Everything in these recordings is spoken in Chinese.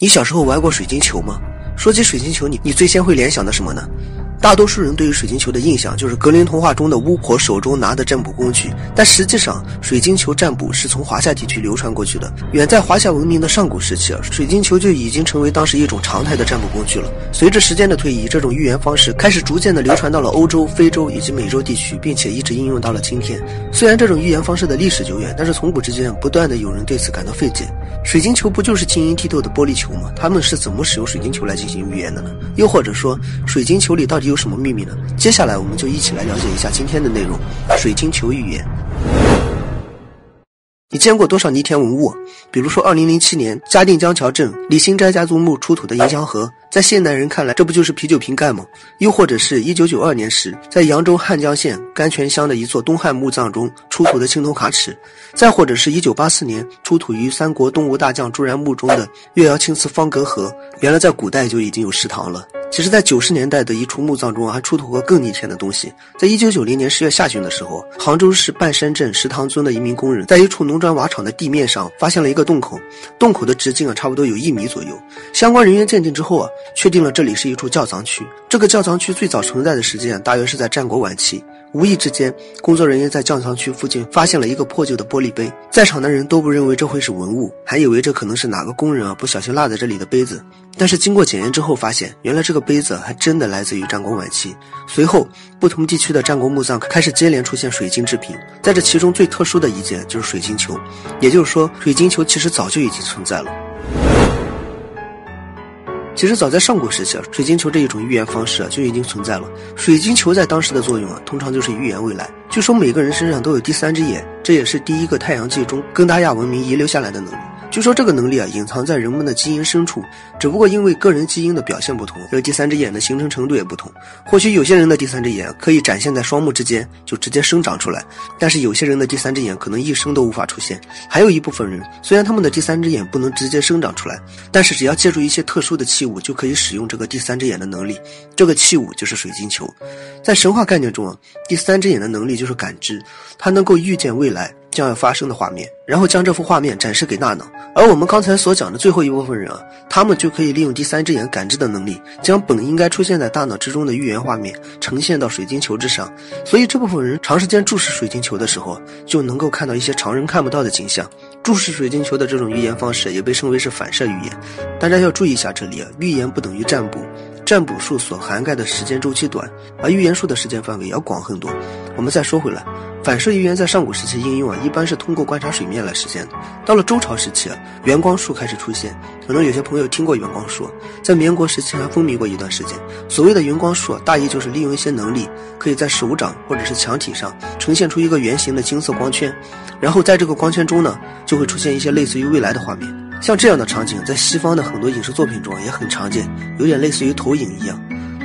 你小时候玩过水晶球吗？说起水晶球，你你最先会联想到什么呢？大多数人对于水晶球的印象就是格林童话中的巫婆手中拿的占卜工具，但实际上，水晶球占卜是从华夏地区流传过去的。远在华夏文明的上古时期，水晶球就已经成为当时一种常态的占卜工具了。随着时间的推移，这种预言方式开始逐渐的流传到了欧洲、非洲以及美洲地区，并且一直应用到了今天。虽然这种预言方式的历史久远，但是从古至今不断的有人对此感到费解。水晶球不就是晶莹剔透的玻璃球吗？他们是怎么使用水晶球来进行预言的呢？又或者说，水晶球里到底有什么秘密呢？接下来我们就一起来了解一下今天的内容：水晶球预言。你见过多少泥田文物？比如说，二零零七年嘉定江桥镇李新斋家族墓出土的银香盒，在现代人看来，这不就是啤酒瓶盖吗？又或者是一九九二年时，在扬州汉江县甘泉乡的一座东汉墓葬中出土的青铜卡尺，再或者是一九八四年出土于三国东吴大将朱然墓中的越窑青瓷方格盒，原来在古代就已经有食堂了。其实，在九十年代的一处墓葬中，还出土过更逆天的东西。在一九九零年十月下旬的时候，杭州市半山镇石塘村的一名工人，在一处农砖瓦厂的地面上发现了一个洞口，洞口的直径啊，差不多有一米左右。相关人员鉴定之后啊，确定了这里是一处窖藏区。这个窖藏区最早存在的时间大约是在战国晚期。无意之间，工作人员在窖藏区附近发现了一个破旧的玻璃杯，在场的人都不认为这会是文物，还以为这可能是哪个工人啊不小心落在这里的杯子。但是经过检验之后，发现原来这个杯子还真的来自于战国晚期。随后，不同地区的战国墓葬开始接连出现水晶制品，在这其中最特殊的一件就是水晶球，也就是说，水晶球其实早就已经存在了。其实早在上古时期啊，水晶球这一种预言方式啊就已经存在了。水晶球在当时的作用啊，通常就是预言未来。据说每个人身上都有第三只眼，这也是第一个太阳系中根达亚文明遗留下来的能力。据说这个能力啊，隐藏在人们的基因深处，只不过因为个人基因的表现不同，这第三只眼的形成程度也不同。或许有些人的第三只眼可以展现在双目之间，就直接生长出来；但是有些人的第三只眼可能一生都无法出现。还有一部分人，虽然他们的第三只眼不能直接生长出来，但是只要借助一些特殊的器物，就可以使用这个第三只眼的能力。这个器物就是水晶球。在神话概念中啊，第三只眼的能力就是感知，它能够预见未来。将要发生的画面，然后将这幅画面展示给大脑。而我们刚才所讲的最后一部分人啊，他们就可以利用第三只眼感知的能力，将本应该出现在大脑之中的预言画面呈现到水晶球之上。所以这部分人长时间注视水晶球的时候，就能够看到一些常人看不到的景象。注视水晶球的这种预言方式也被称为是反射预言。大家要注意一下，这里啊，预言不等于占卜。占卜术所涵盖的时间周期短，而预言术的时间范围要广很多。我们再说回来，反射预言在上古时期应用啊，一般是通过观察水面来实现的。到了周朝时期啊，圆光术开始出现，可能有些朋友听过圆光术，在民国时期还风靡过一段时间。所谓的圆光术，大意就是利用一些能力，可以在手掌或者是墙体上呈现出一个圆形的金色光圈，然后在这个光圈中呢，就会出现一些类似于未来的画面。像这样的场景，在西方的很多影视作品中也很常见，有点类似于投影一样。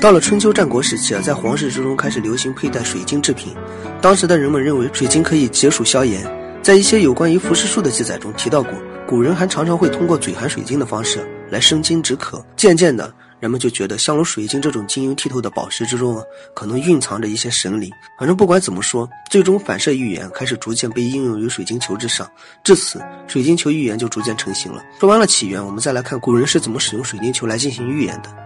到了春秋战国时期啊，在皇室之中开始流行佩戴水晶制品。当时的人们认为水晶可以解暑消炎，在一些有关于服饰术的记载中提到过，古人还常常会通过嘴含水晶的方式来生津止渴。渐渐的。人们就觉得，像如水晶这种晶莹剔透的宝石之中啊，可能蕴藏着一些神灵。反正不管怎么说，最终反射预言开始逐渐被应用于水晶球之上，至此，水晶球预言就逐渐成型了。说完了起源，我们再来看古人是怎么使用水晶球来进行预言的。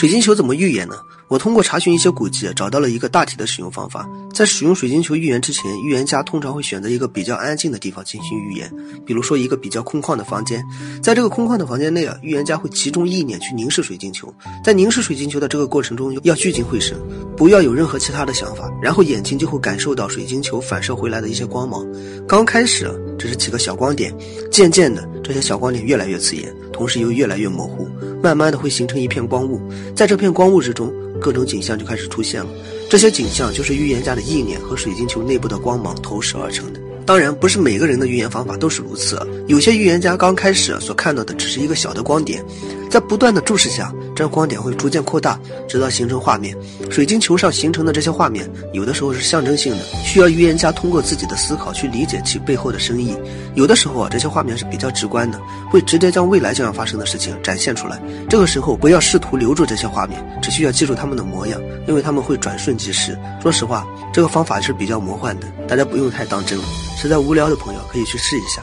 水晶球怎么预言呢？我通过查询一些古籍，找到了一个大体的使用方法。在使用水晶球预言之前，预言家通常会选择一个比较安静的地方进行预言，比如说一个比较空旷的房间。在这个空旷的房间内啊，预言家会集中意念去凝视水晶球，在凝视水晶球的这个过程中，要聚精会神，不要有任何其他的想法，然后眼睛就会感受到水晶球反射回来的一些光芒。刚开始只是几个小光点，渐渐的这些小光点越来越刺眼，同时又越来越模糊，慢慢的会形成一片光雾，在这片光雾之中。各种景象就开始出现了，这些景象就是预言家的意念和水晶球内部的光芒投射而成的。当然，不是每个人的预言方法都是如此，有些预言家刚开始所看到的只是一个小的光点。在不断的注视下，这光点会逐渐扩大，直到形成画面。水晶球上形成的这些画面，有的时候是象征性的，需要预言家通过自己的思考去理解其背后的深意；有的时候啊，这些画面是比较直观的，会直接将未来将要发生的事情展现出来。这个时候，不要试图留住这些画面，只需要记住他们的模样，因为他们会转瞬即逝。说实话，这个方法是比较魔幻的，大家不用太当真。实在无聊的朋友可以去试一下。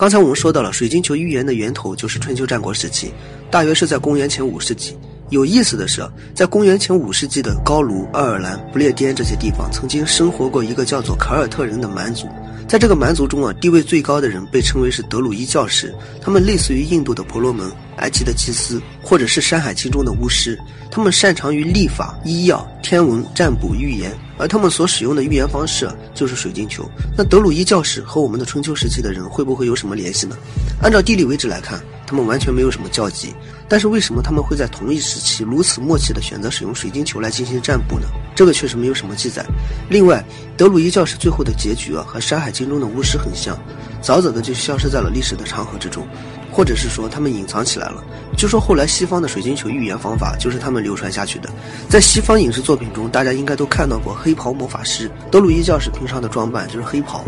刚才我们说到了水晶球预言的源头就是春秋战国时期，大约是在公元前五世纪。有意思的是，在公元前五世纪的高卢、爱尔兰、不列颠这些地方，曾经生活过一个叫做凯尔特人的蛮族。在这个蛮族中啊，地位最高的人被称为是德鲁伊教士，他们类似于印度的婆罗门、埃及的祭司，或者是《山海经》中的巫师。他们擅长于历法、医药、天文、占卜、预言，而他们所使用的预言方式就是水晶球。那德鲁伊教士和我们的春秋时期的人会不会有什么联系呢？按照地理位置来看，他们完全没有什么交集。但是为什么他们会在同一时期如此默契地选择使用水晶球来进行占卜呢？这个确实没有什么记载。另外，德鲁伊教士最后的结局啊，和《山海经》中的巫师很像，早早的就消失在了历史的长河之中，或者是说他们隐藏起来了。据说后来西方的水晶球预言方法就是他们流传下去的。在西方影视作品中，大家应该都看到过黑袍魔法师。德鲁伊教士平常的装扮就是黑袍。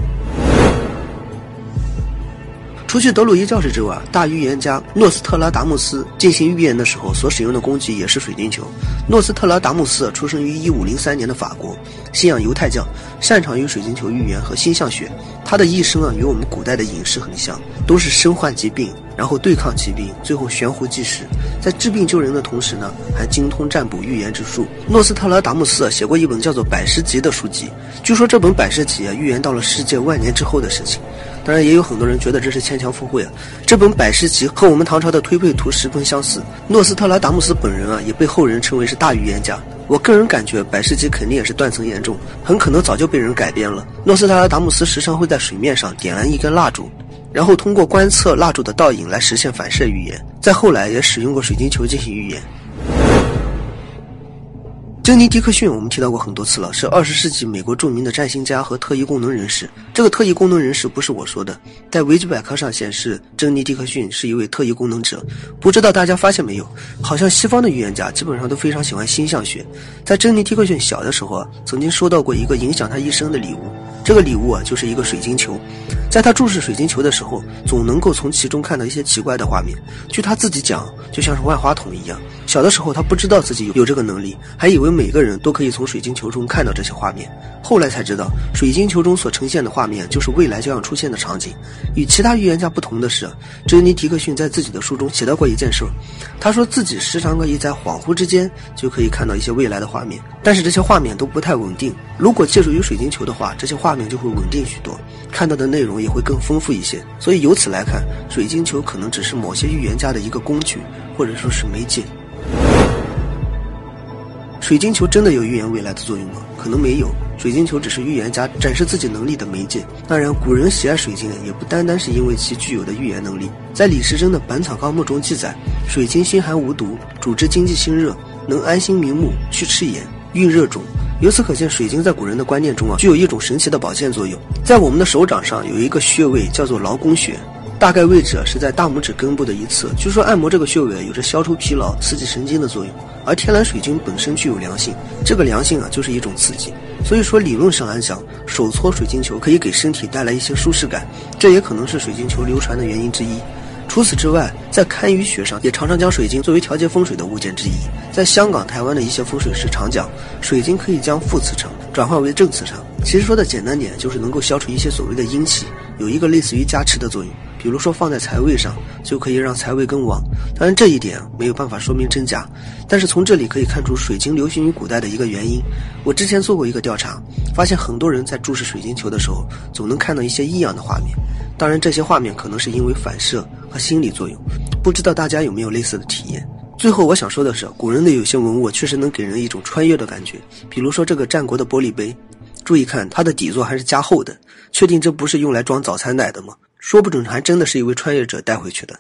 除去德鲁伊教士之外，大预言家诺斯特拉达穆斯进行预言的时候所使用的工具也是水晶球。诺斯特拉达穆斯出生于一五零三年的法国，信仰犹太教，擅长于水晶球预言和星象学。他的一生啊，与我们古代的隐士很像，都是身患疾病，然后对抗疾病，最后悬壶济世。在治病救人的同时呢，还精通占卜预言之术。诺斯特拉达姆斯写过一本叫做《百事集》的书籍，据说这本《百事集》啊，预言到了世界万年之后的事情。当然，也有很多人觉得这是牵强附会啊。这本《百事集》和我们唐朝的《推背图》十分相似。诺斯特拉达姆斯本人啊，也被后人称为是大预言家。我个人感觉，《百事集》肯定也是断层严重，很可能早就被人改编了。诺斯特拉达姆斯时常会在水面上点燃一根蜡烛，然后通过观测蜡烛的倒影来实现反射预言。再后来，也使用过水晶球进行预言。珍妮·迪克逊，我们提到过很多次了，是二十世纪美国著名的占星家和特异功能人士。这个特异功能人士不是我说的，在维基百科上显示，珍妮·迪克逊是一位特异功能者。不知道大家发现没有，好像西方的预言家基本上都非常喜欢星象学。在珍妮·迪克逊小的时候啊，曾经收到过一个影响他一生的礼物，这个礼物啊就是一个水晶球。在他注视水晶球的时候，总能够从其中看到一些奇怪的画面。据他自己讲，就像是万花筒一样。小的时候，他不知道自己有有这个能力，还以为每个人都可以从水晶球中看到这些画面。后来才知道，水晶球中所呈现的画面就是未来将要出现的场景。与其他预言家不同的是，珍妮·迪克逊在自己的书中写到过一件事他说自己时常可以在恍惚之间就可以看到一些未来的画面，但是这些画面都不太稳定。如果借助于水晶球的话，这些画面就会稳定许多，看到的内容也会更丰富一些。所以由此来看，水晶球可能只是某些预言家的一个工具，或者说是媒介。水晶球真的有预言未来的作用吗？可能没有，水晶球只是预言家展示自己能力的媒介。当然，古人喜爱水晶也不单单是因为其具有的预言能力。在李时珍的《本草纲目》中记载，水晶心寒无毒，主治经济心热，能安心明目，去赤炎，运热肿。由此可见，水晶在古人的观念中啊，具有一种神奇的保健作用。在我们的手掌上有一个穴位叫做劳宫穴。大概位置是在大拇指根部的一侧。据说按摩这个穴位有着消除疲劳、刺激神经的作用。而天蓝水晶本身具有凉性，这个凉性啊就是一种刺激。所以说理论上来讲，手搓水晶球可以给身体带来一些舒适感，这也可能是水晶球流传的原因之一。除此之外，在堪舆学上也常常将水晶作为调节风水的物件之一。在香港、台湾的一些风水师常讲，水晶可以将负磁场转化为正磁场。其实说的简单点，就是能够消除一些所谓的阴气，有一个类似于加持的作用。比如说放在财位上，就可以让财位更旺。当然这一点没有办法说明真假，但是从这里可以看出水晶流行于古代的一个原因。我之前做过一个调查，发现很多人在注视水晶球的时候，总能看到一些异样的画面。当然这些画面可能是因为反射和心理作用，不知道大家有没有类似的体验。最后我想说的是，古人的有些文物确实能给人一种穿越的感觉。比如说这个战国的玻璃杯，注意看它的底座还是加厚的，确定这不是用来装早餐奶的吗？说不准还真的是一位穿越者带回去的。